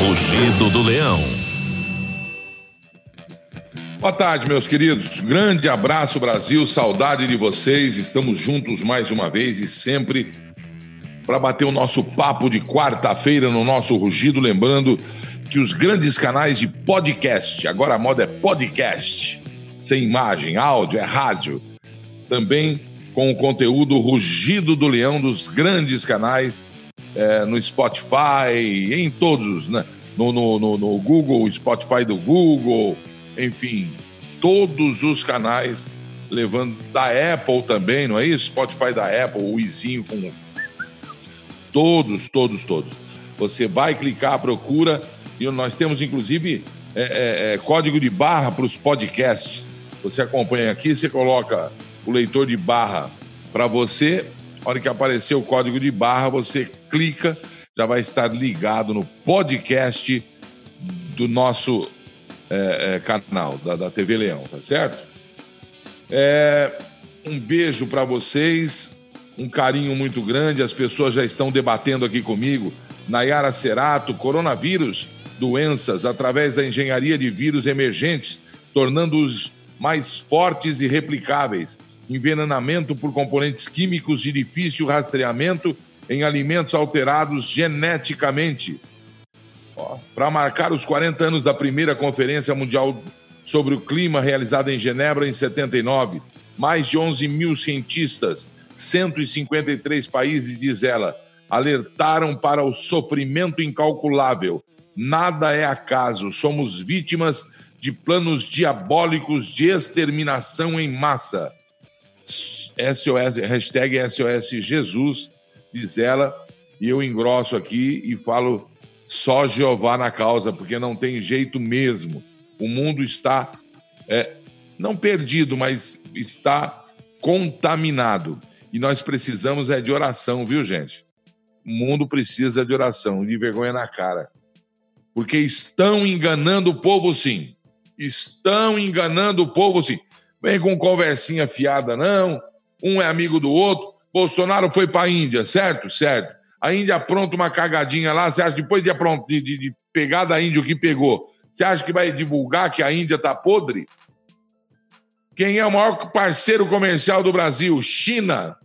Rugido do Leão. Boa tarde, meus queridos. Grande abraço, Brasil. Saudade de vocês. Estamos juntos mais uma vez e sempre para bater o nosso papo de quarta-feira no nosso Rugido. Lembrando que os grandes canais de podcast, agora a moda é podcast, sem imagem, áudio, é rádio. Também com o conteúdo Rugido do Leão dos grandes canais é, no Spotify, em todos, né? no, no, no, no Google, Spotify do Google, enfim, todos os canais levando da Apple também, não é isso? Spotify da Apple, o Izinho com todos, todos, todos. Você vai clicar, procura e nós temos inclusive é, é, é, código de barra para os podcasts. Você acompanha aqui, você coloca o leitor de barra para você. A hora que aparecer o código de barra, você clica, já vai estar ligado no podcast do nosso é, é, canal, da, da, TV Leão, tá certo? É, um beijo para vocês, um carinho muito grande. As pessoas já estão debatendo aqui comigo. Nayara Cerato, coronavírus, doenças através da engenharia de vírus emergentes, tornando-os mais fortes e replicáveis. Envenenamento por componentes químicos de difícil rastreamento em alimentos alterados geneticamente para marcar os 40 anos da primeira Conferência Mundial sobre o Clima realizada em Genebra em 79. Mais de 11 mil cientistas, 153 países, diz ela, alertaram para o sofrimento incalculável. Nada é acaso, somos vítimas de planos diabólicos de exterminação em massa. SOS, hashtag SOS Jesus, diz ela, e eu engrosso aqui e falo só Jeová na causa, porque não tem jeito mesmo. O mundo está, é, não perdido, mas está contaminado. E nós precisamos é de oração, viu, gente? O mundo precisa de oração, de vergonha na cara. Porque estão enganando o povo, sim. Estão enganando o povo, sim. Vem com conversinha fiada, não. Um é amigo do outro. Bolsonaro foi para a Índia, certo? Certo a Índia apronta uma cagadinha lá, você acha depois de, de, de, de pegar da Índia o que pegou, você acha que vai divulgar que a Índia está podre? Quem é o maior parceiro comercial do Brasil? China.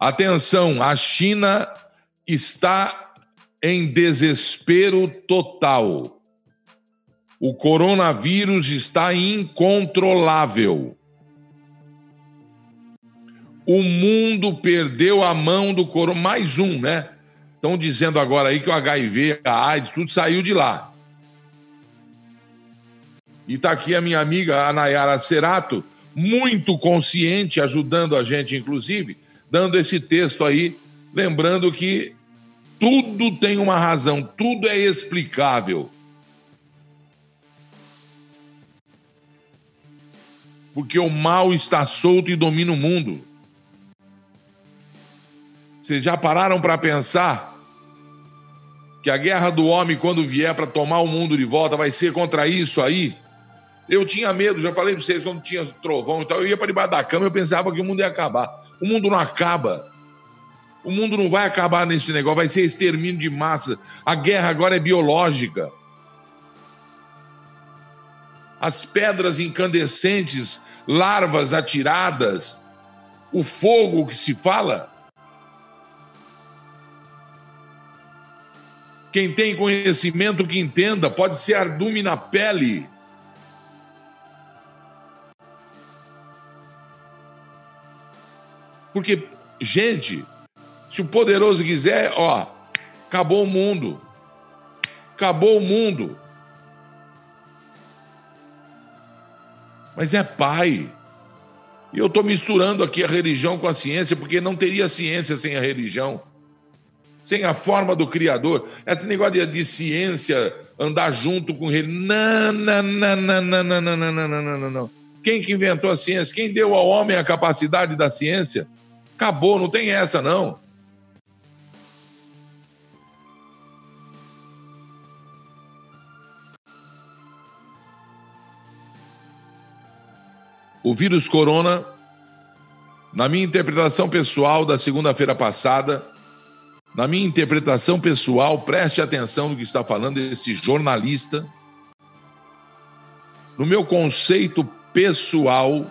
Atenção, a China está em desespero total. O coronavírus está incontrolável. O mundo perdeu a mão do coronavírus. Mais um, né? Estão dizendo agora aí que o HIV, a AIDS, tudo saiu de lá. E está aqui a minha amiga a Nayara Cerato, muito consciente, ajudando a gente, inclusive, dando esse texto aí, lembrando que tudo tem uma razão, tudo é explicável. Porque o mal está solto e domina o mundo. Vocês já pararam para pensar que a guerra do homem, quando vier para tomar o mundo de volta, vai ser contra isso aí? Eu tinha medo, já falei para vocês, quando tinha trovão e tal, eu ia para debaixo da cama, eu pensava que o mundo ia acabar. O mundo não acaba. O mundo não vai acabar nesse negócio, vai ser extermínio de massa. A guerra agora é biológica. As pedras incandescentes, larvas atiradas, o fogo que se fala, Quem tem conhecimento que entenda, pode ser ardume na pele. Porque, gente, se o poderoso quiser, ó, acabou o mundo. Acabou o mundo. Mas é pai. E eu estou misturando aqui a religião com a ciência, porque não teria ciência sem a religião sem a forma do Criador. Esse negócio de, de ciência andar junto com ele. Não, não, não, não, não, não, não, não, não, não, não. Quem que inventou a ciência? Quem deu ao homem a capacidade da ciência? Acabou, não tem essa, não. O vírus corona Na minha interpretação pessoal da segunda-feira passada, na minha interpretação pessoal, preste atenção no que está falando esse jornalista. No meu conceito pessoal,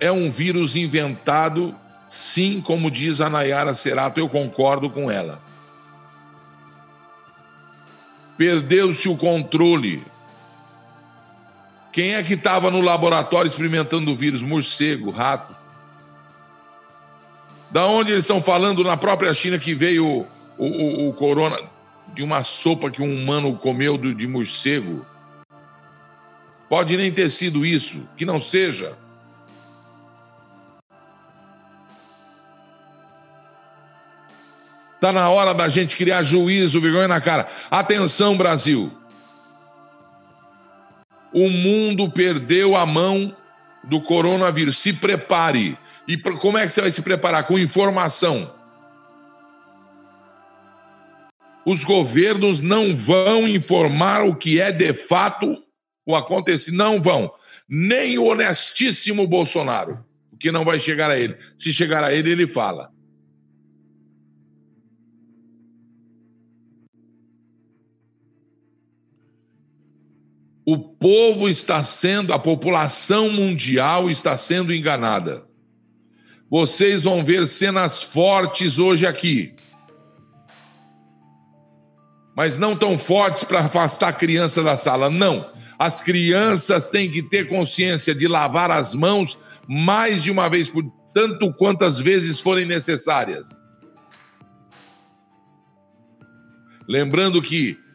é um vírus inventado, sim, como diz a Nayara Serato, eu concordo com ela. Perdeu-se o controle. Quem é que estava no laboratório experimentando o vírus? Morcego, rato. Da onde eles estão falando na própria China que veio o, o, o corona de uma sopa que um humano comeu de morcego? Pode nem ter sido isso, que não seja. Está na hora da gente criar juízo, vergonha na cara. Atenção, Brasil. O mundo perdeu a mão do coronavírus. Se prepare. E como é que você vai se preparar? Com informação. Os governos não vão informar o que é de fato o acontecido. Não vão. Nem o honestíssimo Bolsonaro. Porque não vai chegar a ele. Se chegar a ele, ele fala. O povo está sendo, a população mundial está sendo enganada. Vocês vão ver cenas fortes hoje aqui. Mas não tão fortes para afastar a criança da sala, não. As crianças têm que ter consciência de lavar as mãos mais de uma vez por tanto quantas vezes forem necessárias. Lembrando que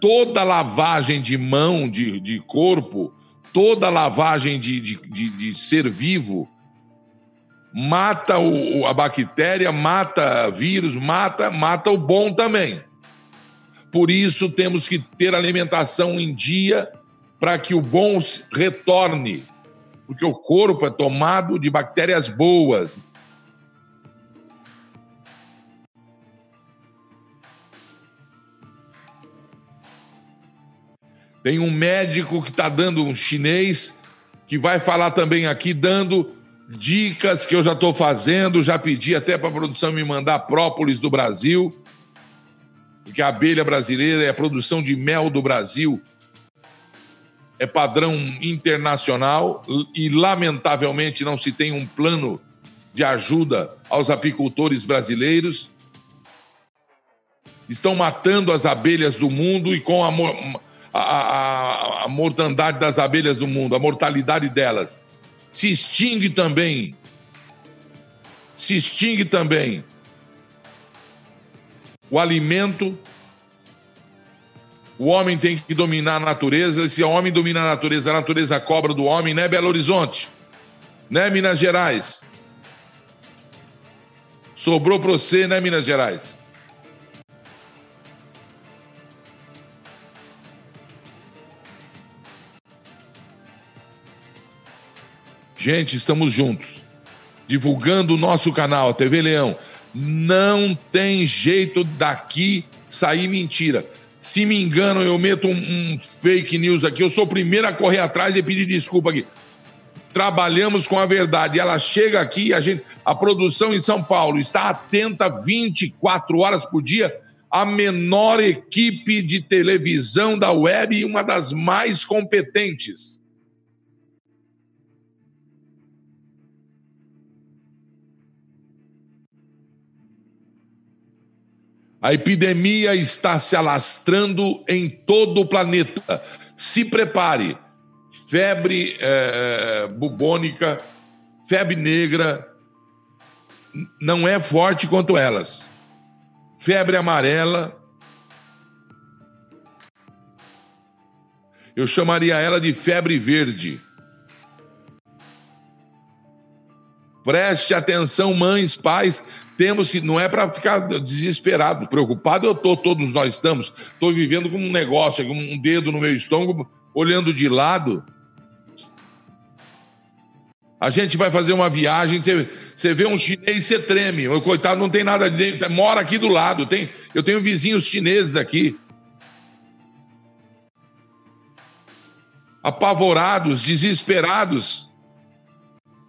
toda lavagem de mão, de, de corpo, toda lavagem de, de, de, de ser vivo mata o, a bactéria, mata vírus, mata, mata o bom também. Por isso temos que ter alimentação em dia para que o bom retorne, porque o corpo é tomado de bactérias boas. Tem um médico que está dando um chinês que vai falar também aqui, dando dicas que eu já estou fazendo, já pedi até para a produção me mandar própolis do Brasil, porque a abelha brasileira é a produção de mel do Brasil, é padrão internacional e, lamentavelmente, não se tem um plano de ajuda aos apicultores brasileiros. Estão matando as abelhas do mundo e com a, a, a, a mortandade das abelhas do mundo, a mortalidade delas se extingue também. Se extingue também o alimento. O homem tem que dominar a natureza. Se o homem domina a natureza, a natureza cobra do homem, né, Belo Horizonte? Né, Minas Gerais? Sobrou para você, né, Minas Gerais? Gente, estamos juntos. Divulgando o nosso canal, a TV Leão. Não tem jeito daqui sair mentira. Se me engano, eu meto um, um, fake news aqui. Eu sou o primeiro a correr atrás e pedir desculpa aqui. Trabalhamos com a verdade. Ela chega aqui, a gente, a produção em São Paulo está atenta 24 horas por dia. A menor equipe de televisão da web e uma das mais competentes. A epidemia está se alastrando em todo o planeta. Se prepare. Febre é, bubônica, febre negra, não é forte quanto elas. Febre amarela. Eu chamaria ela de febre verde. Preste atenção, mães, pais, temos que, não é para ficar desesperado, preocupado eu estou, todos nós estamos. Estou vivendo com um negócio, com um dedo no meu estômago, olhando de lado. A gente vai fazer uma viagem, você, vê um chinês, você treme. O coitado não tem nada de mora aqui do lado. Tem, eu tenho vizinhos chineses aqui. Apavorados, desesperados.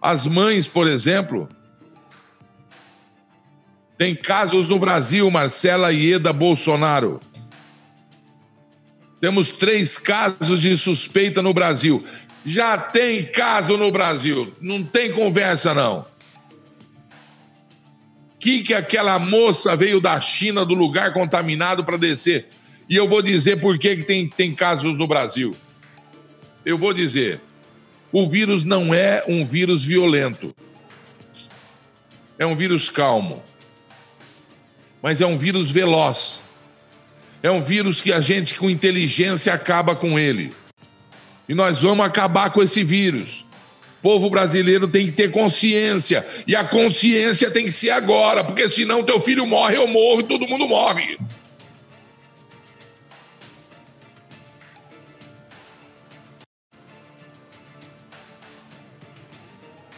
As mães, por exemplo. Tem casos no Brasil, Marcela Ieda Bolsonaro. Temos três casos de suspeita no Brasil. Já tem caso no Brasil. Não tem conversa, não. Que que aquela moça veio da China, do lugar contaminado, para descer? E eu vou dizer por que, que tem, tem casos no Brasil. Eu vou dizer. O vírus não é um vírus violento. É um vírus calmo. Mas é um vírus veloz. É um vírus que a gente, com inteligência, acaba com ele. E nós vamos acabar com esse vírus. O povo brasileiro tem que ter consciência. E a consciência tem que ser agora, porque senão teu filho morre, eu morro todo mundo morre.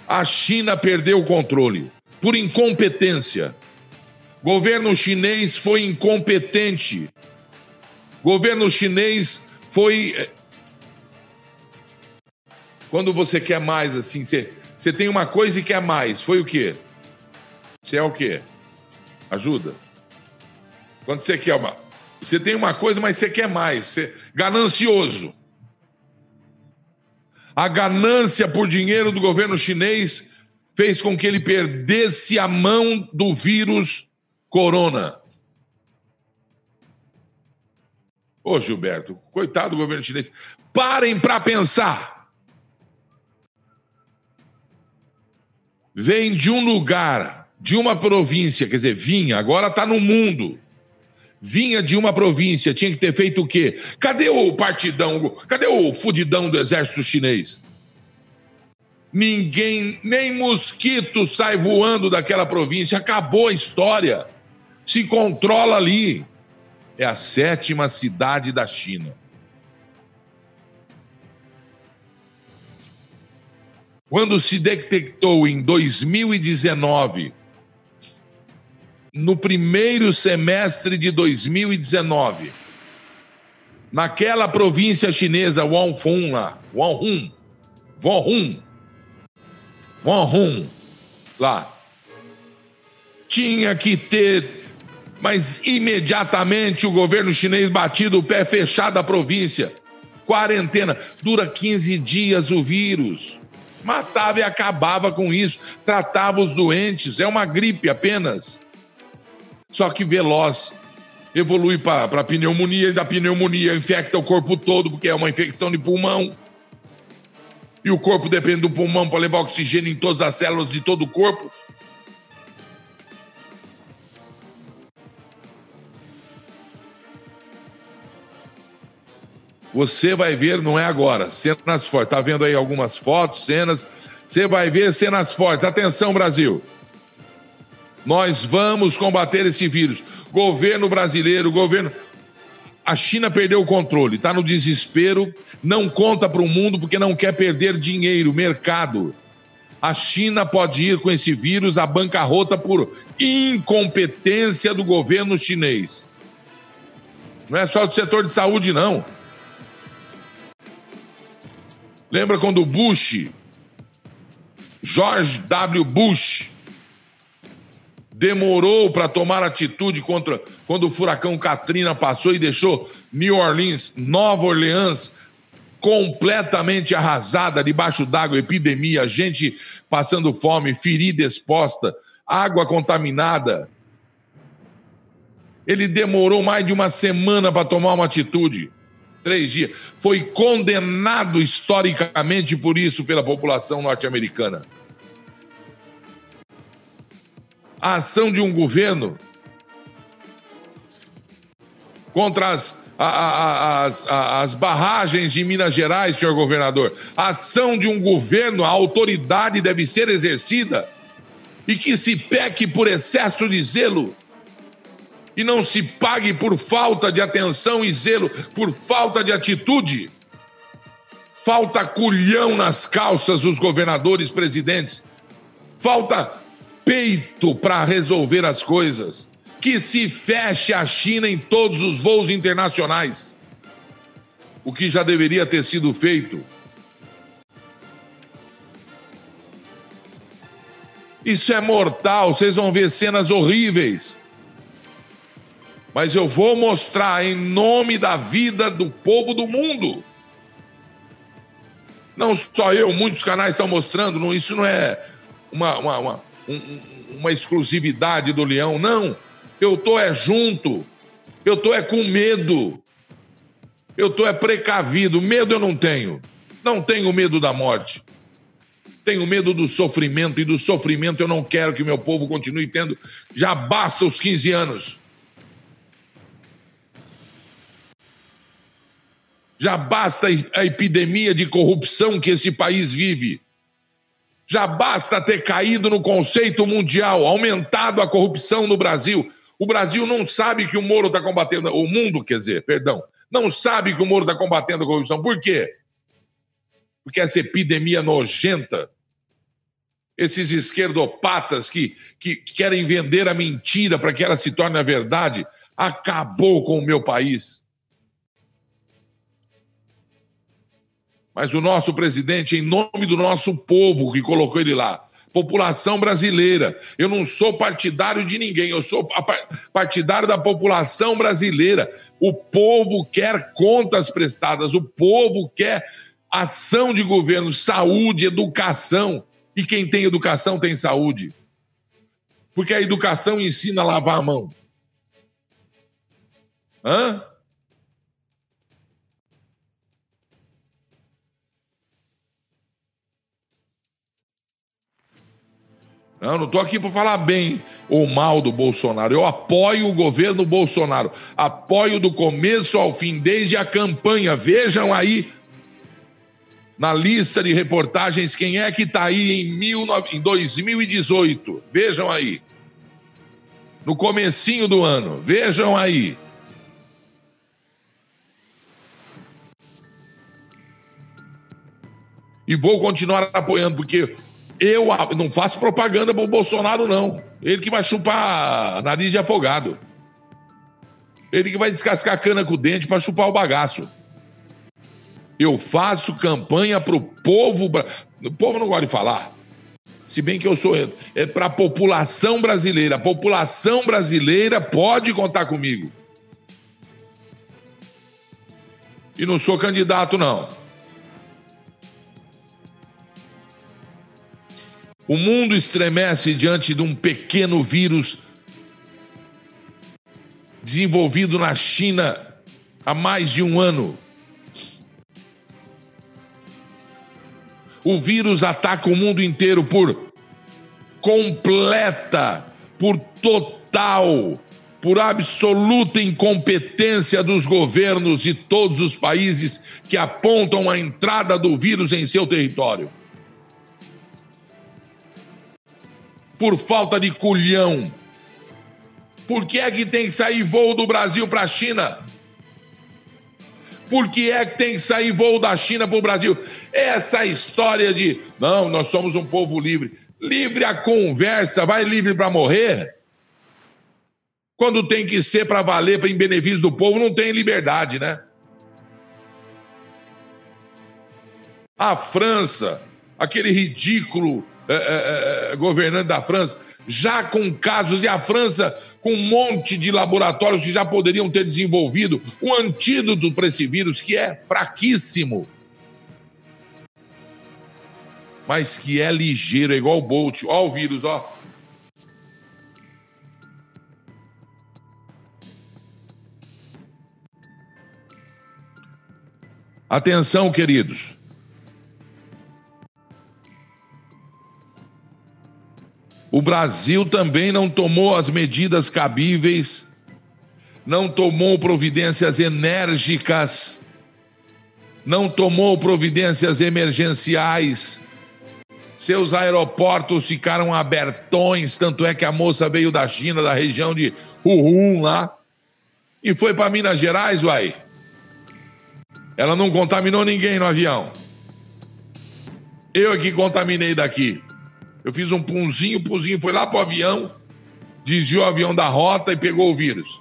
A China perdeu o controle por incompetência. Governo chinês foi incompetente Governo chinês foi. Eh, quando você quer mais, assim, você, você tem uma coisa e quer mais. Foi o quê? Você é o quê? Ajuda. Quando você quer uma. Você tem uma coisa, mas você quer mais. Você... Ganancioso. A ganância por dinheiro do governo chinês fez com que ele perdesse a mão do vírus corona. Ô, Gilberto, coitado do governo chinês. Parem para pensar. Vem de um lugar, de uma província, quer dizer, vinha, agora está no mundo. Vinha de uma província, tinha que ter feito o quê? Cadê o partidão? Cadê o fudidão do exército chinês? Ninguém, nem mosquito sai voando daquela província. Acabou a história. Se controla ali é a sétima cidade da China. Quando se detectou em 2019, no primeiro semestre de 2019, naquela província chinesa Wuhan lá, Wuhan, Wuhan, Wuhan, lá, tinha que ter mas imediatamente o governo chinês batido o pé fechado a província. Quarentena. Dura 15 dias o vírus. Matava e acabava com isso. Tratava os doentes. É uma gripe apenas. Só que veloz. Evolui para pneumonia e da pneumonia infecta o corpo todo, porque é uma infecção de pulmão. E o corpo depende do pulmão para levar oxigênio em todas as células de todo o corpo. Você vai ver, não é agora, cenas fortes. Tá vendo aí algumas fotos, cenas. Você vai ver cenas fortes. Atenção, Brasil. Nós vamos combater esse vírus. Governo brasileiro, governo. A China perdeu o controle, está no desespero, não conta para o mundo porque não quer perder dinheiro, mercado. A China pode ir com esse vírus à bancarrota por incompetência do governo chinês. Não é só do setor de saúde, não. Lembra quando o Bush, George W. Bush, demorou para tomar atitude contra quando o furacão Katrina passou e deixou New Orleans, Nova Orleans, completamente arrasada, debaixo d'água, epidemia, gente passando fome, ferida exposta, água contaminada. Ele demorou mais de uma semana para tomar uma atitude três dias. Foi condenado historicamente por isso pela população norte-americana. A ação de um governo contra as, a, a, as, as barragens de Minas Gerais, senhor governador. A ação de um governo, a autoridade deve ser exercida e que se peque por excesso de zelo e não se pague por falta de atenção e zelo, por falta de atitude. Falta culhão nas calças dos governadores presidentes. Falta peito para resolver as coisas. Que se feche a China em todos os voos internacionais. O que já deveria ter sido feito. Isso é mortal, vocês vão ver cenas horríveis. Mas eu vou mostrar em nome da vida do povo do mundo. Não só eu, muitos canais estão mostrando, isso não é uma, uma, uma, uma exclusividade do leão, não. Eu estou é junto, eu estou é com medo, eu estou é precavido. Medo eu não tenho, não tenho medo da morte. Tenho medo do sofrimento e do sofrimento eu não quero que meu povo continue tendo. Já basta os 15 anos. Já basta a epidemia de corrupção que este país vive. Já basta ter caído no conceito mundial, aumentado a corrupção no Brasil. O Brasil não sabe que o Moro está combatendo, o mundo, quer dizer, perdão, não sabe que o Moro está combatendo a corrupção. Por quê? Porque essa epidemia nojenta, esses esquerdopatas que, que querem vender a mentira para que ela se torne a verdade, acabou com o meu país. Mas o nosso presidente, em nome do nosso povo que colocou ele lá, população brasileira. Eu não sou partidário de ninguém, eu sou partidário da população brasileira. O povo quer contas prestadas, o povo quer ação de governo, saúde, educação. E quem tem educação tem saúde. Porque a educação ensina a lavar a mão. Hã? Eu não estou aqui para falar bem ou mal do Bolsonaro. Eu apoio o governo Bolsonaro. Apoio do começo ao fim, desde a campanha. Vejam aí na lista de reportagens quem é que está aí em, 2018. Vejam aí. No comecinho do ano. Vejam aí. E vou continuar apoiando, porque eu não faço propaganda para o Bolsonaro, não. Ele que vai chupar nariz de afogado. Ele que vai descascar a cana com o dente para chupar o bagaço. Eu faço campanha para o povo. O povo não gosta de falar. Se bem que eu sou. É para a população brasileira. A população brasileira pode contar comigo. E não sou candidato, não. O mundo estremece diante de um pequeno vírus desenvolvido na China há mais de um ano. O vírus ataca o mundo inteiro por completa, por total, por absoluta incompetência dos governos de todos os países que apontam a entrada do vírus em seu território. Por falta de culhão. Por que é que tem que sair voo do Brasil para a China? Por que é que tem que sair voo da China para o Brasil? Essa história de não, nós somos um povo livre. Livre a conversa, vai livre para morrer? Quando tem que ser para valer, para em benefício do povo, não tem liberdade, né? A França, aquele ridículo é, é, é, governante da França, já com casos, e a França com um monte de laboratórios que já poderiam ter desenvolvido um antídoto para esse vírus que é fraquíssimo, mas que é ligeiro, é igual o Bolt. Ó, o vírus, ó. Atenção, queridos. O Brasil também não tomou as medidas cabíveis, não tomou providências enérgicas, não tomou providências emergenciais. Seus aeroportos ficaram abertões, tanto é que a moça veio da China, da região de Wuhan lá, e foi para Minas Gerais, uai. Ela não contaminou ninguém no avião. Eu é que contaminei daqui. Eu fiz um punzinho, o punzinho foi lá pro avião, desviou o avião da rota e pegou o vírus.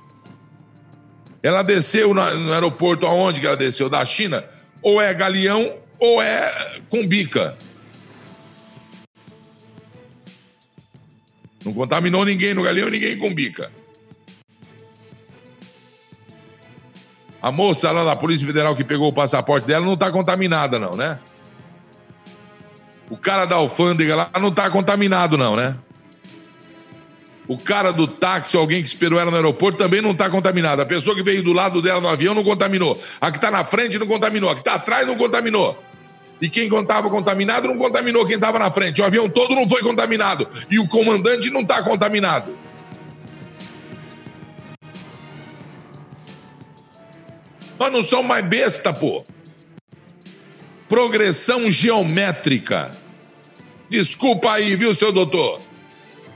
Ela desceu no aeroporto aonde que ela desceu? Da China? Ou é galeão ou é com bica. Não contaminou ninguém no Galeão, ninguém com bica. A moça lá da Polícia Federal que pegou o passaporte dela não está contaminada, não, né? O cara da alfândega lá não está contaminado, não, né? O cara do táxi, alguém que esperou ela no aeroporto, também não está contaminado. A pessoa que veio do lado dela no avião não contaminou. A que está na frente não contaminou. A que está atrás não contaminou. E quem estava contaminado não contaminou quem estava na frente. O avião todo não foi contaminado. E o comandante não está contaminado. Nós não somos mais besta, pô. Progressão geométrica. Desculpa aí, viu, seu doutor?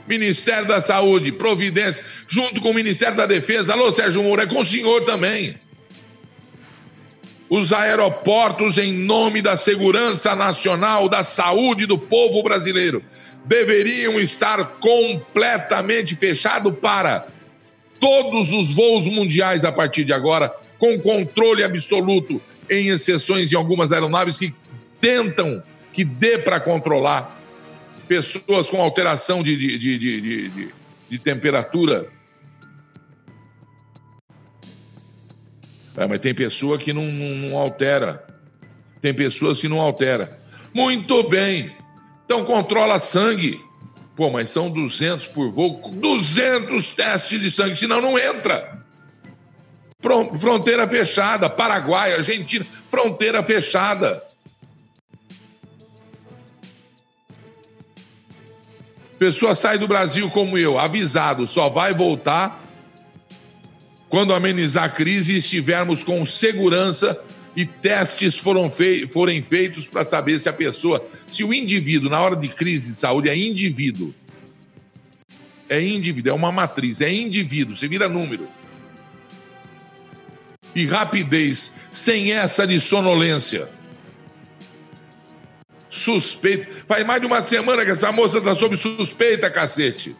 Ministério da Saúde, Providência, junto com o Ministério da Defesa. Alô, Sérgio Moura, é com o senhor também. Os aeroportos, em nome da segurança nacional, da saúde do povo brasileiro, deveriam estar completamente fechados para todos os voos mundiais a partir de agora, com controle absoluto em exceções em algumas aeronaves que tentam que dê para controlar pessoas com alteração de, de, de, de, de temperatura. É, mas tem pessoa que não, não, não altera. Tem pessoas que não altera. Muito bem. Então controla sangue. Pô, mas são 200 por voo, 200 testes de sangue, senão não entra. Fronteira fechada, Paraguai, Argentina, fronteira fechada. Pessoa sai do Brasil como eu, avisado, só vai voltar quando amenizar a crise e estivermos com segurança e testes foram fei forem feitos para saber se a pessoa, se o indivíduo, na hora de crise de saúde, é indivíduo. É indivíduo, é uma matriz, é indivíduo, você vira número. E rapidez, sem essa de sonolência suspeita. Faz mais de uma semana que essa moça está sob suspeita, cacete.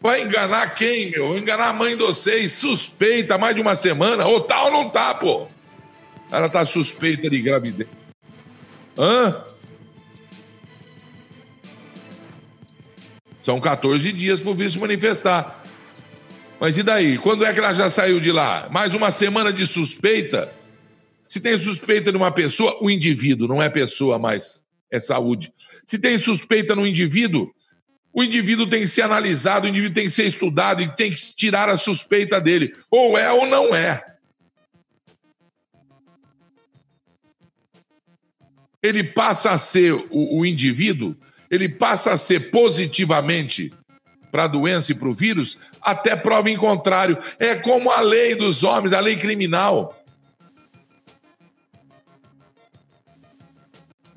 Vai enganar quem, meu? Vai enganar a mãe de vocês. Suspeita mais de uma semana. Ou tá ou não tá, pô. Ela tá suspeita de gravidez. Hã? São 14 dias pro vice manifestar. Mas e daí? Quando é que ela já saiu de lá? Mais uma semana de suspeita? Se tem suspeita de uma pessoa, o indivíduo, não é pessoa mais, é saúde. Se tem suspeita no indivíduo, o indivíduo tem que ser analisado, o indivíduo tem que ser estudado e tem que tirar a suspeita dele. Ou é ou não é. Ele passa a ser o, o indivíduo, ele passa a ser positivamente para a doença e para o vírus, até prova em contrário. É como a lei dos homens, a lei criminal.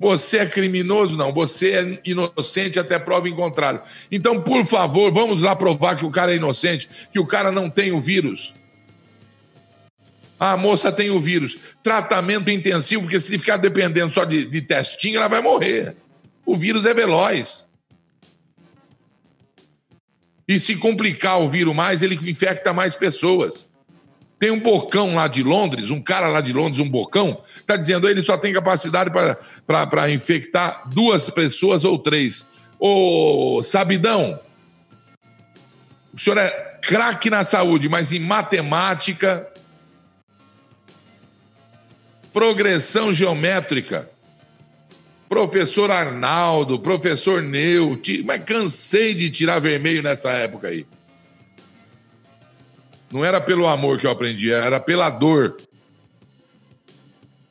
Você é criminoso? Não. Você é inocente até prova em contrário. Então, por favor, vamos lá provar que o cara é inocente, que o cara não tem o vírus. A moça tem o vírus. Tratamento intensivo, porque se ficar dependendo só de, de testinho, ela vai morrer. O vírus é veloz. E se complicar o vírus mais, ele infecta mais pessoas. Tem um bocão lá de Londres, um cara lá de Londres, um bocão, está dizendo ele só tem capacidade para infectar duas pessoas ou três. Ô, Sabidão, o senhor é craque na saúde, mas em matemática, progressão geométrica, professor Arnaldo, professor Neu, mas cansei de tirar vermelho nessa época aí. Não era pelo amor que eu aprendi, era pela dor.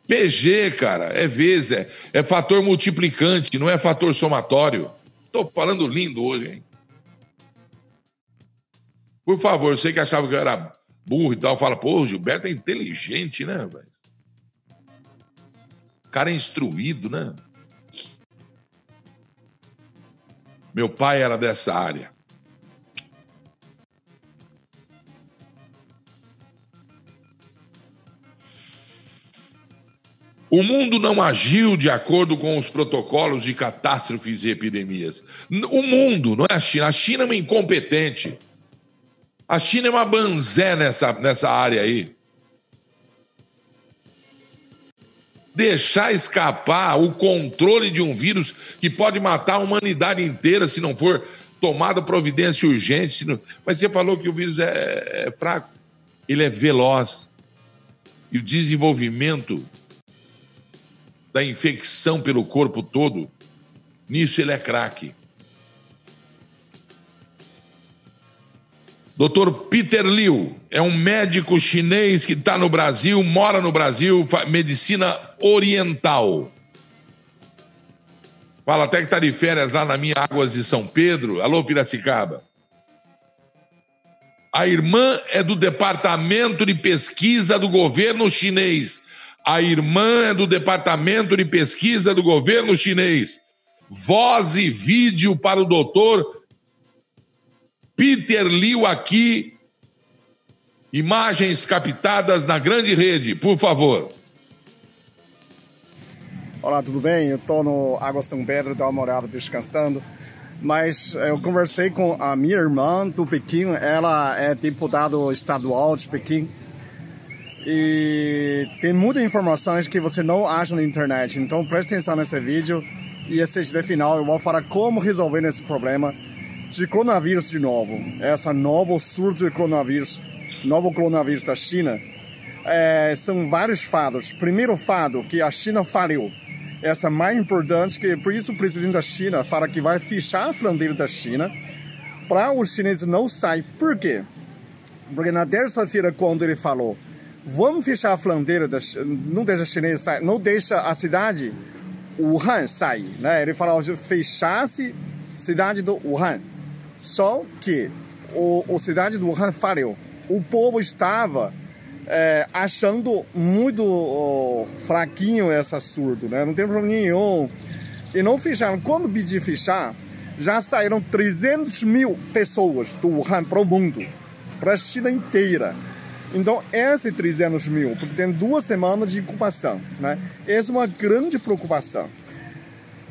PG, cara, é vezes, é, é fator multiplicante, não é fator somatório. Estou falando lindo hoje, hein? Por favor, você que achava que eu era burro e tal, fala, pô, o Gilberto é inteligente, né, velho? Cara é instruído, né? Meu pai era dessa área. O mundo não agiu de acordo com os protocolos de catástrofes e epidemias. O mundo, não é a China. A China é uma incompetente. A China é uma banzé nessa, nessa área aí. deixar escapar o controle de um vírus que pode matar a humanidade inteira se não for tomada providência urgente. Não... Mas você falou que o vírus é, é fraco. Ele é veloz. E o desenvolvimento da infecção pelo corpo todo, nisso ele é craque. Dr. Peter Liu é um médico chinês que está no Brasil, mora no Brasil, medicina oriental. Fala até que está de férias lá na minha Águas de São Pedro. Alô, Piracicaba. A irmã é do Departamento de Pesquisa do governo chinês. A irmã do Departamento de Pesquisa do governo chinês. Voz e vídeo para o doutor Peter Liu aqui. Imagens captadas na grande rede, por favor. Olá, tudo bem? Eu estou no Água São Pedro, estou morada descansando. Mas eu conversei com a minha irmã do Pequim, ela é deputada estadual de Pequim. E tem muitas informações que você não acha na internet. Então preste atenção nesse vídeo e assiste final. Eu vou falar como resolver esse problema de coronavírus de novo, essa nova surto de coronavírus, novo coronavírus da China, é, são vários fatos. Primeiro fato, que a China faliu. Essa é mais importante, que por isso o presidente da China fala que vai fechar a fronteira da China para os chineses não sair. Por quê? Porque na terça-feira, quando ele falou, vamos fechar a fronteira, da, não deixa os chineses sair, não deixa a cidade Wuhan sair, né? Ele falou, fechasse cidade do Wuhan. Só que o, o cidade do Wuhan faliu. O povo estava é, achando muito fraquinho essa surdo, né? Não tem problema nenhum. E não fecharam. Quando pedi fechar, já saíram 300 mil pessoas do Wuhan para o mundo, para a China inteira. Então, esse 300 mil, porque tem duas semanas de ocupação, né? Essa é uma grande preocupação.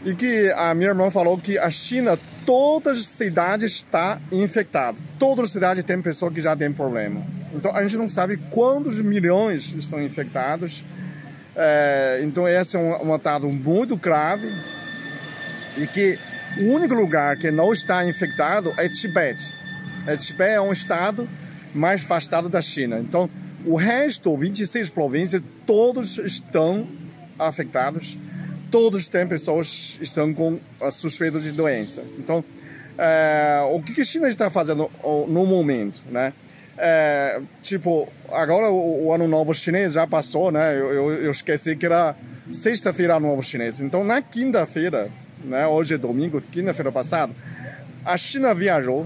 E que a minha irmã falou que a China, todas as cidades está infectada. Todas as cidades tem pessoa que já tem problema. Então a gente não sabe quantos milhões estão infectados. É, então esse é um, um dado muito grave e que o único lugar que não está infectado é Tibete. É, Tibete é um estado mais afastado da China. Então o resto, 26 províncias, todos estão afetados todos têm pessoas que estão com a suspeita de doença. Então, é, o que a China está fazendo no momento, né? É, tipo, agora o, o, ano novo chinês já passou, né? Eu, eu, eu esqueci que era sexta-feira ano novo chinês. Então, na quinta-feira, né? Hoje é domingo, quinta-feira passada, a China viajou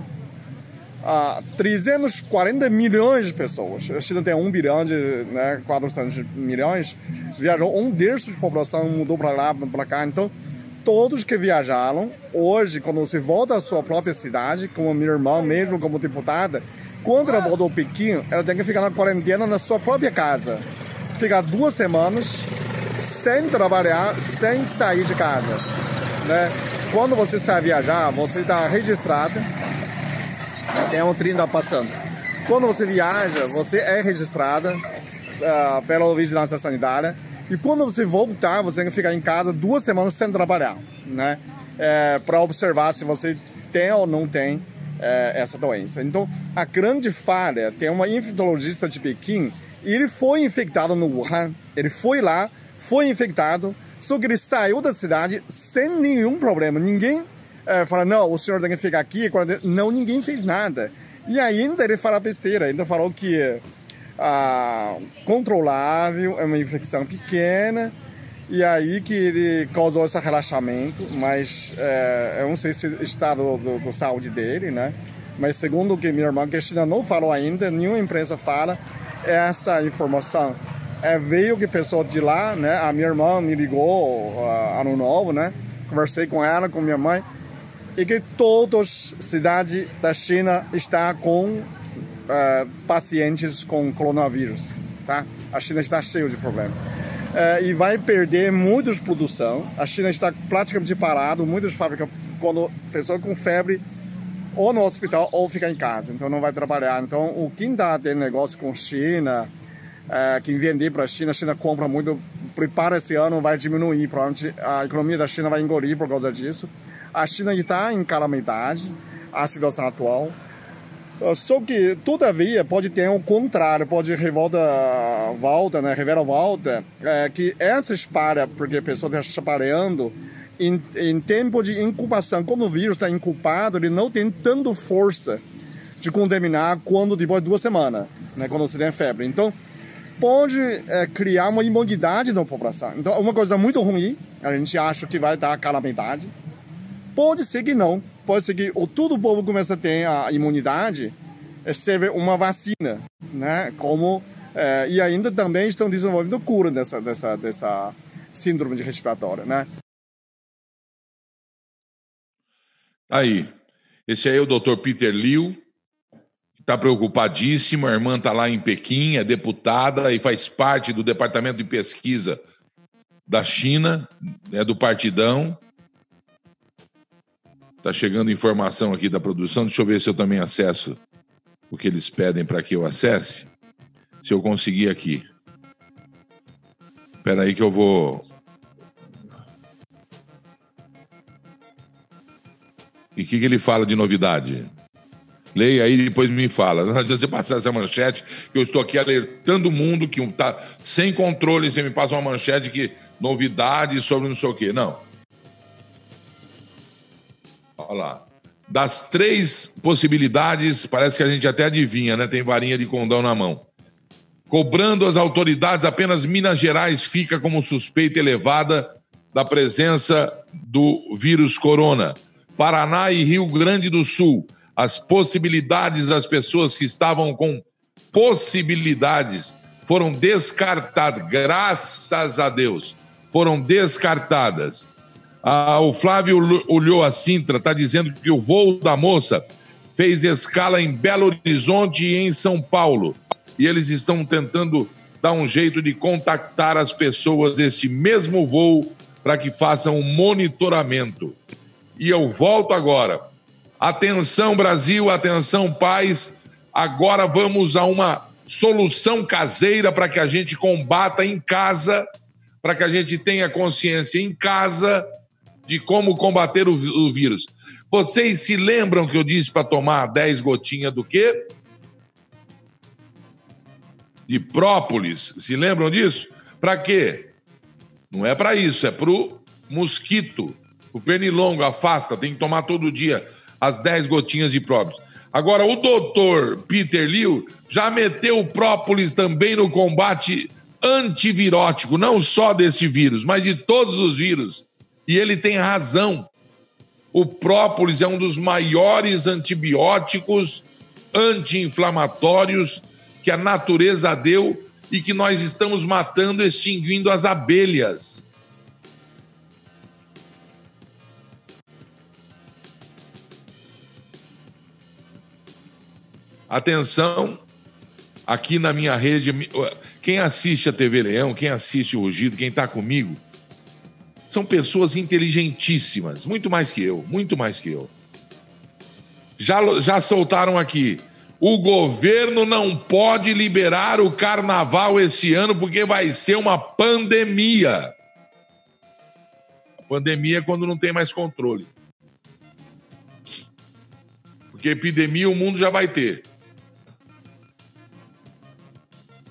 a 340 milhões de pessoas. A China tem 1 bilhão de né, 400 milhões. Viajou um terço de população, mudou para lá, para cá. Então, todos que viajaram, hoje, quando você volta à sua própria cidade, como minha irmã, mesmo como deputada, quando ela voltou ao Pequim, ela tem que ficar na quarentena na sua própria casa. Ficar duas semanas sem trabalhar, sem sair de casa. Né? Quando você sai viajar, você está registrado é um trem tá passando. Quando você viaja, você é registrada uh, pela vigilância sanitária. E quando você voltar, você tem que ficar em casa duas semanas sem trabalhar, né? É, para observar se você tem ou não tem é, essa doença. Então, a grande falha, tem uma infectologista de Pequim, e ele foi infectado no Wuhan, ele foi lá, foi infectado, só que ele saiu da cidade sem nenhum problema. Ninguém é, fala, não, o senhor tem que ficar aqui. Não, ninguém fez nada. E ainda ele fala besteira, ainda falou que ah, controlável, é uma infecção pequena, e aí que ele causou esse relaxamento, mas é, eu não sei se está do, do, do, saúde dele, né? Mas segundo o que minha irmã Cristina não falou ainda, nenhuma imprensa fala, essa informação é, veio que pessoa de lá, né? A minha irmã me ligou uh, ano novo, né? Conversei com ela, com minha mãe, e que todas as cidades da China estão com uh, pacientes com coronavírus, tá? A China está cheia de problemas. Uh, e vai perder muitas produção. A China está praticamente parada, muitas fábricas, quando pessoa com febre, ou no hospital ou fica em casa, então não vai trabalhar. Então, o quem está tendo negócio com China, uh, quem vende para a China, a China compra muito prepara esse ano vai diminuir, provavelmente a economia da China vai engolir por causa disso. A China está em calamidade, a situação atual. Ah, só que, todavia, pode ter um contrário, pode revolta, volta, né, revela volta, é, que essa espalha, porque a pessoa está espalhando, em, em tempo de incubação, quando o vírus está incubado, ele não tem tanta força de contaminar quando depois de duas semanas, né, quando você tem febre. Então, pode é, criar uma imunidade na população. Então, uma coisa muito ruim, a gente acha que vai dar calamidade. Pode ser que não. Pode ser que o, todo o povo começa a ter a imunidade, é, serve uma vacina, né? Como, é, e ainda também estão desenvolvendo cura dessa, dessa, dessa síndrome de respiratória, né? Aí, esse aí é o Dr. Peter Liu, está preocupadíssimo. A irmã está lá em Pequim, é deputada e faz parte do departamento de pesquisa da China, é do Partidão. Está chegando informação aqui da produção. Deixa eu ver se eu também acesso o que eles pedem para que eu acesse. Se eu conseguir aqui. Espera aí que eu vou. E o que, que ele fala de novidade? Leia aí e depois me fala. Não adianta você passar essa manchete, que eu estou aqui alertando o mundo que está sem controle. Você me passa uma manchete que novidade sobre não sei o quê. Não. Lá. Das três possibilidades, parece que a gente até adivinha, né? Tem varinha de condão na mão. Cobrando as autoridades, apenas Minas Gerais fica como suspeita elevada da presença do vírus corona. Paraná e Rio Grande do Sul, as possibilidades das pessoas que estavam com possibilidades foram descartadas, graças a Deus, foram descartadas. Ah, o Flávio olhou a Sintra, está dizendo que o voo da moça fez escala em Belo Horizonte e em São Paulo. E eles estão tentando dar um jeito de contactar as pessoas deste mesmo voo para que façam um monitoramento. E eu volto agora. Atenção, Brasil, atenção, pais. Agora vamos a uma solução caseira para que a gente combata em casa, para que a gente tenha consciência em casa de como combater o, o vírus. Vocês se lembram que eu disse para tomar 10 gotinhas do quê? De própolis. Se lembram disso? Para quê? Não é para isso, é para o mosquito. O pernilongo afasta, tem que tomar todo dia as 10 gotinhas de própolis. Agora, o doutor Peter Liu já meteu própolis também no combate antivirótico, não só deste vírus, mas de todos os vírus. E ele tem razão. O própolis é um dos maiores antibióticos anti-inflamatórios que a natureza deu e que nós estamos matando, extinguindo as abelhas. Atenção, aqui na minha rede, quem assiste a TV Leão, quem assiste o Rugido, quem está comigo, são pessoas inteligentíssimas, muito mais que eu, muito mais que eu. Já, já soltaram aqui. O governo não pode liberar o carnaval esse ano porque vai ser uma pandemia. A pandemia é quando não tem mais controle. Porque epidemia o mundo já vai ter.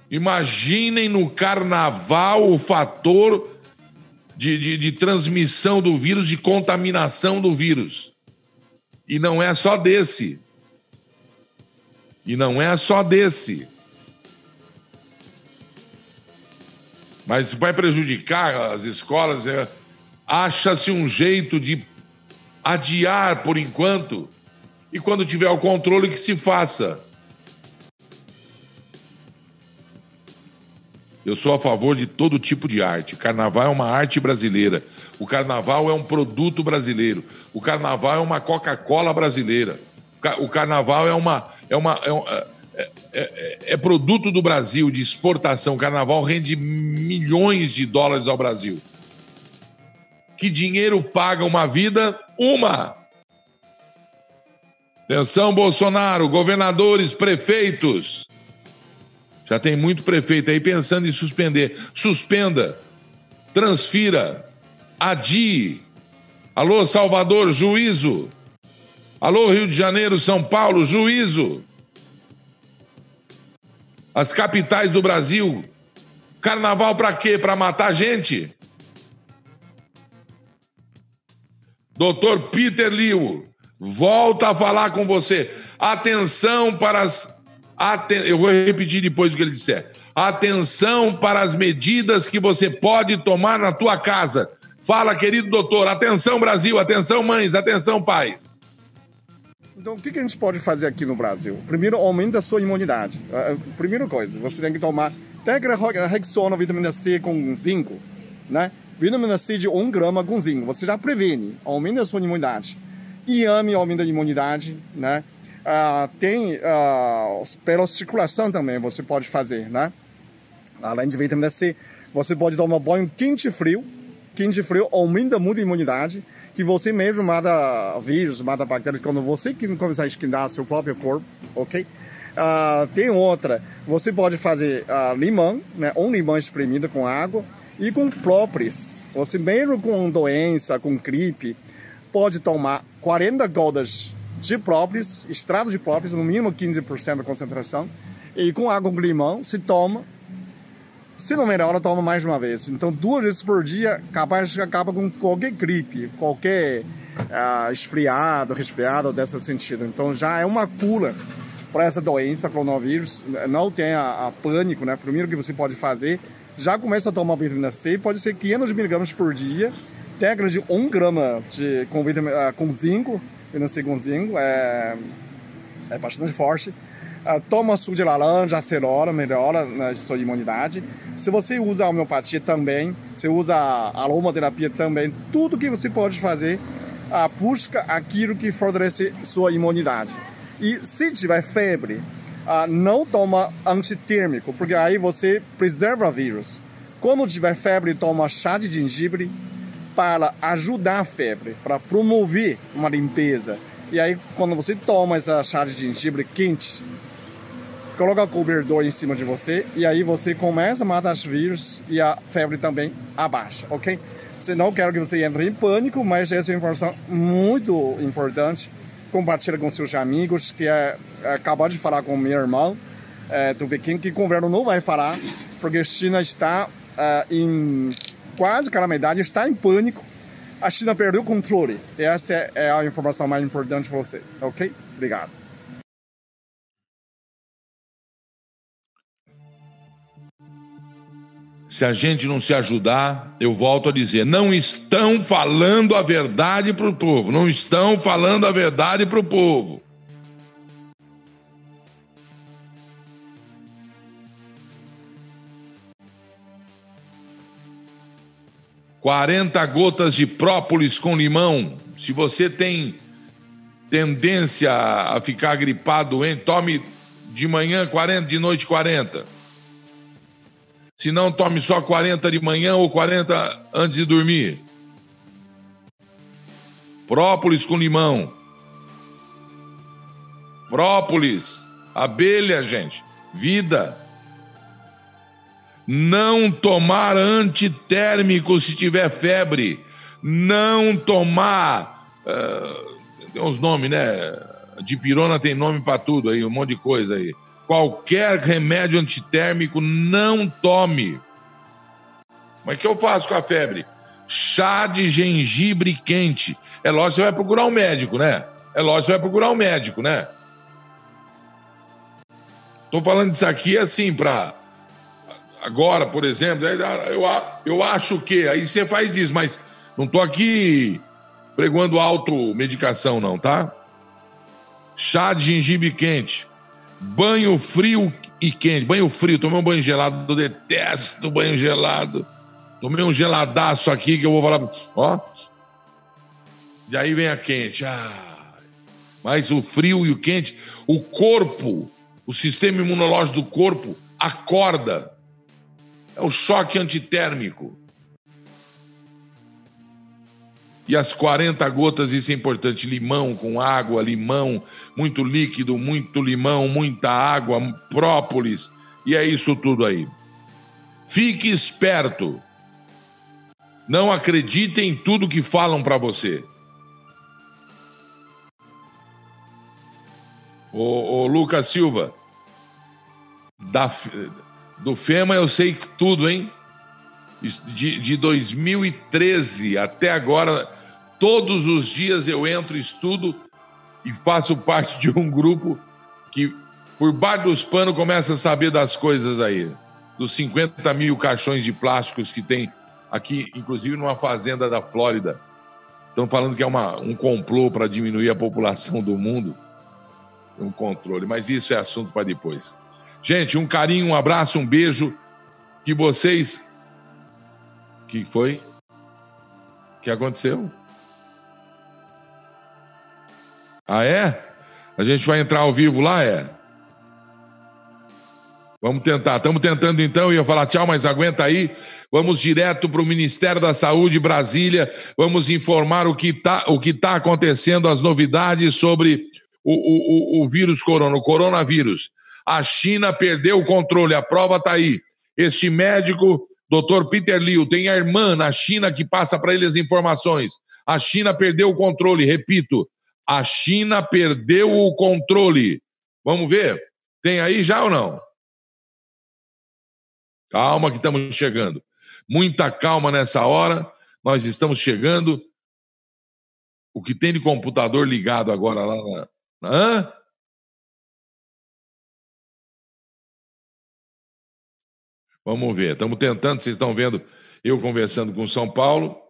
Imaginem no carnaval o fator de, de, de transmissão do vírus, de contaminação do vírus. E não é só desse. E não é só desse. Mas vai prejudicar as escolas. É... Acha-se um jeito de adiar por enquanto. E quando tiver o controle, que se faça. Eu sou a favor de todo tipo de arte. O carnaval é uma arte brasileira. O carnaval é um produto brasileiro. O carnaval é uma Coca-Cola brasileira. O carnaval é uma. É, uma, é, é, é, é, produto do Brasil, de exportação. O carnaval rende milhões de dólares ao Brasil. Que dinheiro paga uma vida? Uma! Atenção, Bolsonaro, governadores, prefeitos. Já tem muito prefeito aí pensando em suspender. Suspenda. transfira, adie. Alô, Salvador, juízo. Alô, Rio de Janeiro, São Paulo, juízo. As capitais do Brasil. Carnaval para quê? Para matar gente? Doutor Peter Liu, volta a falar com você. Atenção para as. Aten... Eu vou repetir depois o que ele disser. Atenção para as medidas que você pode tomar na tua casa. Fala, querido doutor. Atenção, Brasil. Atenção, mães. Atenção, pais. Então, o que a gente pode fazer aqui no Brasil? Primeiro, aumenta a sua imunidade. A primeira coisa, você tem que tomar Tegra Rexona, vitamina C com zinco, né? Vitamina C de 1 grama com zinco. Você já previne, aumenta a sua imunidade. Iame aumenta a imunidade, né? Uh, tem uh, pela circulação também você pode fazer, né? Além de vitamina C, você pode tomar banho quente e frio. Quente e frio aumenta muito a imunidade, que você mesmo mata vírus, mata bactérias quando você que começar a esquentar seu próprio corpo, ok? Uh, tem outra, você pode fazer uh, limão, né? um limão espremido com água e com própolis. Você mesmo com doença, com gripe, pode tomar 40 gotas de própolis, extrato de própolis, no mínimo 15% da concentração, e com água com limão, se toma. Se não melhora, toma mais uma vez. Então, duas vezes por dia, capaz que acaba com qualquer gripe, qualquer uh, esfriado, resfriado desse sentido. Então, já é uma cura para essa doença, coronavírus, não tenha a, a pânico, né? Primeiro que você pode fazer, já começa a tomar vitamina C, pode ser 500 miligramas por dia, técnica de 1 grama de, com, vitamina, uh, com zinco, C com zinco, é, é bastante forte. Uh, toma suco de laranja, acelera, melhora né, a sua imunidade. Se você usa homeopatia também, se usa aromaterapia também, tudo que você pode fazer, uh, busca aquilo que fortalece sua imunidade. E se tiver febre, uh, não toma antitérmico, porque aí você preserva o vírus. Quando tiver febre, toma chá de gengibre para ajudar a febre, para promover uma limpeza. E aí, quando você toma essa chá de gengibre quente, coloca o cobertor em cima de você e aí você começa a matar os vírus e a febre também abaixa, ok? Se não quero que você entre em pânico, mas essa é uma informação muito importante compartilha com seus amigos, que é, é acabou de falar com meu irmão é, do Pequim, que governo não vai falar, porque a China está é, em quase calamidade, está em pânico. A China perdeu o controle. Essa é, é a informação mais importante para você, ok? Obrigado. Se a gente não se ajudar, eu volto a dizer, não estão falando a verdade para o povo, não estão falando a verdade para o povo. Quarenta gotas de própolis com limão. Se você tem tendência a ficar gripado, hein, tome de manhã 40, de noite 40. Se não, tome só 40 de manhã ou 40 antes de dormir. Própolis com limão. Própolis. Abelha, gente. Vida. Não tomar antitérmico se tiver febre. Não tomar. Uh, tem uns nomes, né? De pirona tem nome para tudo aí, um monte de coisa aí. Qualquer remédio antitérmico não tome. Mas o que eu faço com a febre? Chá de gengibre quente. É lógico que você vai procurar um médico, né? É lógico que você vai procurar um médico, né? Estou falando isso aqui assim para agora, por exemplo, eu, eu acho que aí você faz isso, mas não estou aqui pregando automedicação, não, tá? Chá de gengibre quente. Banho frio e quente. Banho frio, tomei um banho gelado. Eu detesto banho gelado. Tomei um geladaço aqui que eu vou falar. Ó. E aí vem a quente. Ah, mas o frio e o quente, o corpo, o sistema imunológico do corpo acorda. É o choque antitérmico. E as 40 gotas, isso é importante: limão com água, limão, muito líquido, muito limão, muita água, própolis, e é isso tudo aí. Fique esperto. Não acredite em tudo que falam para você. Ô, ô, Lucas Silva, da, do FEMA eu sei tudo, hein? De, de 2013 até agora, todos os dias eu entro, estudo e faço parte de um grupo que, por baixo dos panos, começa a saber das coisas aí. Dos 50 mil caixões de plásticos que tem aqui, inclusive numa fazenda da Flórida. Estão falando que é uma, um complô para diminuir a população do mundo. Um controle, mas isso é assunto para depois. Gente, um carinho, um abraço, um beijo. Que vocês. que foi? O que aconteceu? Ah, é? A gente vai entrar ao vivo lá, é? Vamos tentar. Estamos tentando então. Eu ia falar tchau, mas aguenta aí. Vamos direto para o Ministério da Saúde, Brasília. Vamos informar o que está tá acontecendo, as novidades sobre o, o, o, vírus corona, o coronavírus. A China perdeu o controle, a prova está aí. Este médico, Dr. Peter Liu, tem a irmã na China que passa para ele as informações. A China perdeu o controle, repito. A China perdeu o controle. Vamos ver? Tem aí já ou não? Calma que estamos chegando. Muita calma nessa hora. Nós estamos chegando. O que tem de computador ligado agora lá na. Hã? Vamos ver. Estamos tentando. Vocês estão vendo eu conversando com São Paulo.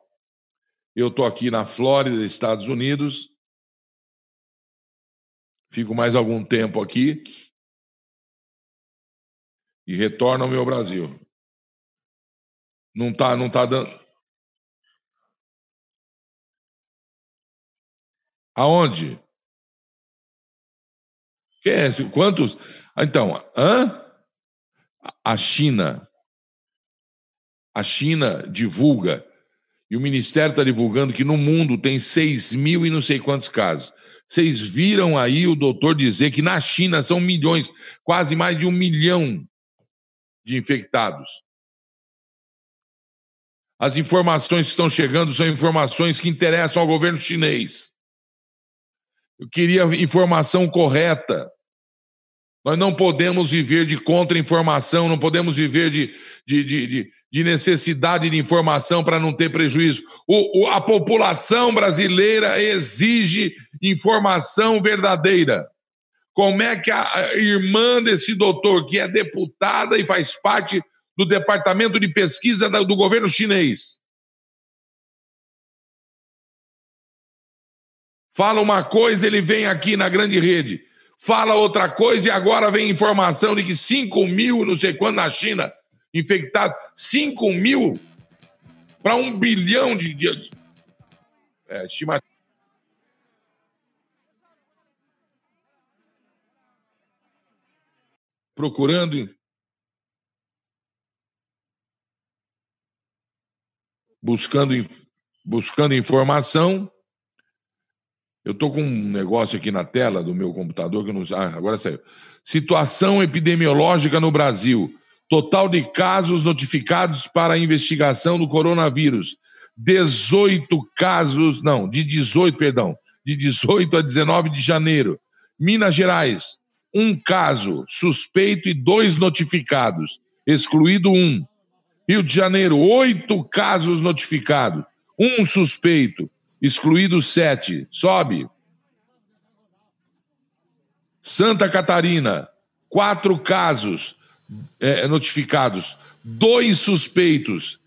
Eu estou aqui na Flórida, Estados Unidos. Fico mais algum tempo aqui e retorno ao meu Brasil. Não tá, não tá dando. Aonde? Quem é esse? Quantos? Então, hã? A China. A China divulga, e o Ministério está divulgando que no mundo tem 6 mil e não sei quantos casos. Vocês viram aí o doutor dizer que na China são milhões, quase mais de um milhão de infectados. As informações que estão chegando são informações que interessam ao governo chinês. Eu queria informação correta. Nós não podemos viver de contra-informação, não podemos viver de, de, de, de, necessidade de informação para não ter prejuízo. O, o, a população brasileira exige informação verdadeira. Como é que a irmã desse doutor, que é deputada e faz parte do departamento de pesquisa do governo chinês. Fala uma coisa, ele vem aqui na grande rede. Fala outra coisa e agora vem informação de que 5 mil, não sei quando, na China, infectados. 5 mil para um bilhão de. de é, estimativa. Procurando buscando, buscando informação. Eu estou com um negócio aqui na tela do meu computador que não. Ah, agora saiu. Situação epidemiológica no Brasil. Total de casos notificados para investigação do coronavírus. 18 casos, não, de 18, perdão, de 18 a 19 de janeiro. Minas Gerais, um caso suspeito e dois notificados, excluído um. Rio de Janeiro, oito casos notificados, um suspeito, excluído sete. Sobe. Santa Catarina, quatro casos é, notificados, dois suspeitos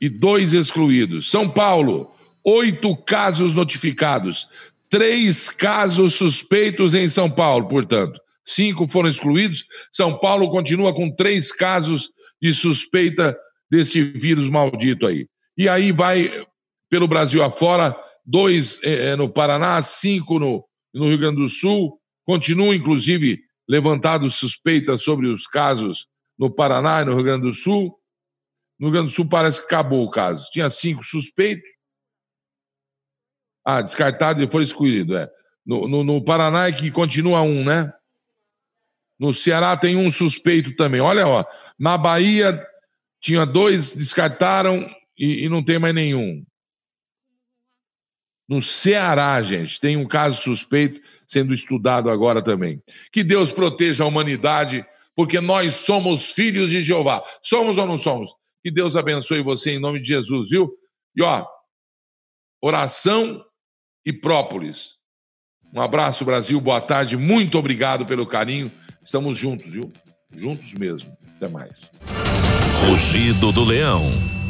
e dois excluídos. São Paulo, oito casos notificados, três casos suspeitos em São Paulo, portanto. Cinco foram excluídos. São Paulo continua com três casos de suspeita deste vírus maldito aí. E aí vai pelo Brasil afora, dois é, no Paraná, cinco no, no Rio Grande do Sul. Continuam, inclusive, levantados suspeitas sobre os casos no Paraná e no Rio Grande do Sul. No Rio Grande do Sul parece que acabou o caso. Tinha cinco suspeitos. Ah, descartado e foi excluído, é. No, no, no Paraná é que continua um, né? No Ceará tem um suspeito também. Olha, ó, na Bahia tinha dois, descartaram, e, e não tem mais nenhum. No Ceará, gente, tem um caso suspeito sendo estudado agora também. Que Deus proteja a humanidade, porque nós somos filhos de Jeová. Somos ou não somos? Que Deus abençoe você em nome de Jesus, viu? E ó, oração e própolis. Um abraço, Brasil. Boa tarde. Muito obrigado pelo carinho. Estamos juntos, viu? Juntos mesmo. Até mais. Rugido do Leão.